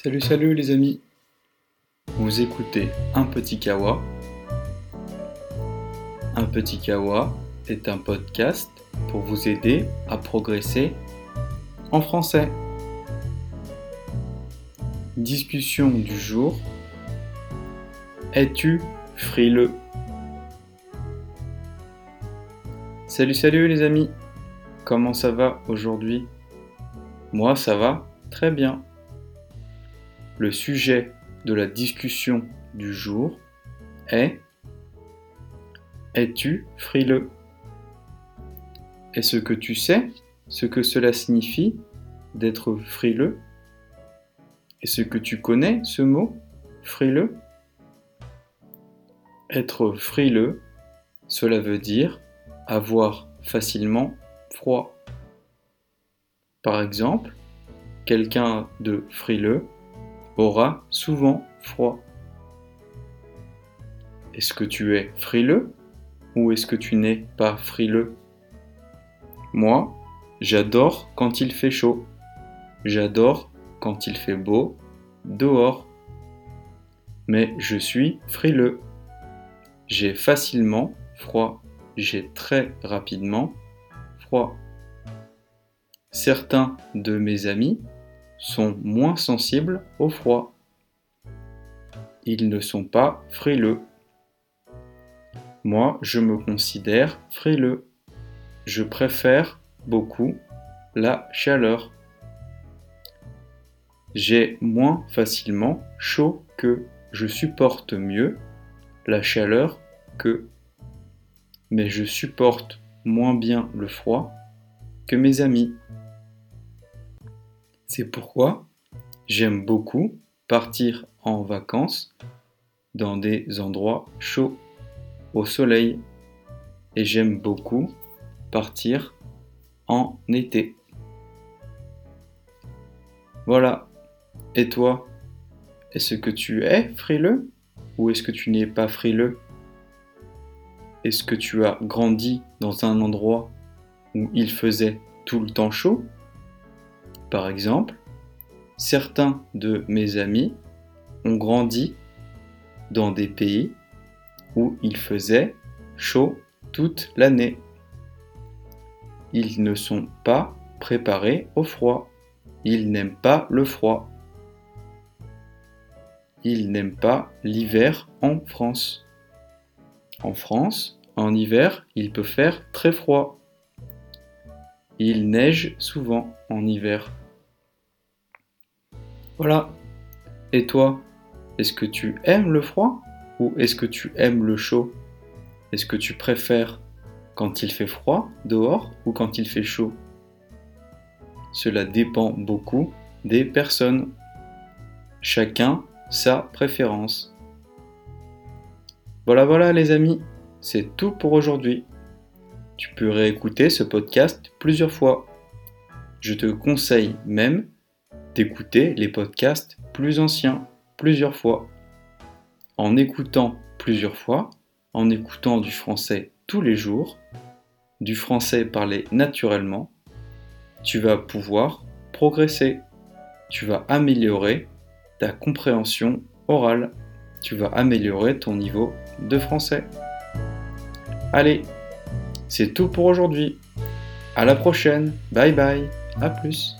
Salut salut les amis Vous écoutez Un Petit Kawa. Un Petit Kawa est un podcast pour vous aider à progresser en français. Discussion du jour. Es-tu frileux? Salut salut les amis Comment ça va aujourd'hui? Moi ça va très bien. Le sujet de la discussion du jour est Es-tu frileux? Est-ce que tu sais ce que cela signifie d'être frileux? Est-ce que tu connais ce mot frileux? Être frileux, cela veut dire avoir facilement froid. Par exemple, quelqu'un de frileux aura souvent froid. Est-ce que tu es frileux ou est-ce que tu n'es pas frileux? Moi, j'adore quand il fait chaud. J'adore quand il fait beau dehors. Mais je suis frileux. J'ai facilement froid. J'ai très rapidement froid. Certains de mes amis sont moins sensibles au froid. Ils ne sont pas frileux. Moi, je me considère frileux. Je préfère beaucoup la chaleur. J'ai moins facilement chaud que je supporte mieux la chaleur que mais je supporte moins bien le froid que mes amis. C'est pourquoi j'aime beaucoup partir en vacances dans des endroits chauds au soleil et j'aime beaucoup partir en été. Voilà. Et toi, est-ce que tu es frileux ou est-ce que tu n'es pas frileux? Est-ce que tu as grandi dans un endroit où il faisait tout le temps chaud? Par exemple, certains de mes amis ont grandi dans des pays où il faisait chaud toute l'année. Ils ne sont pas préparés au froid. Ils n'aiment pas le froid. Ils n'aiment pas l'hiver en France. En France, en hiver, il peut faire très froid. Il neige souvent en hiver. Voilà. Et toi, est-ce que tu aimes le froid ou est-ce que tu aimes le chaud? Est-ce que tu préfères quand il fait froid dehors ou quand il fait chaud? Cela dépend beaucoup des personnes. Chacun sa préférence. Voilà voilà les amis, c'est tout pour aujourd'hui. Tu peux réécouter ce podcast plusieurs fois. Je te conseille même d'écouter les podcasts plus anciens plusieurs fois. En écoutant plusieurs fois, en écoutant du français tous les jours, du français parlé naturellement, tu vas pouvoir progresser. Tu vas améliorer ta compréhension orale. Tu vas améliorer ton niveau de français. Allez, c'est tout pour aujourd'hui. À la prochaine. Bye bye. À plus.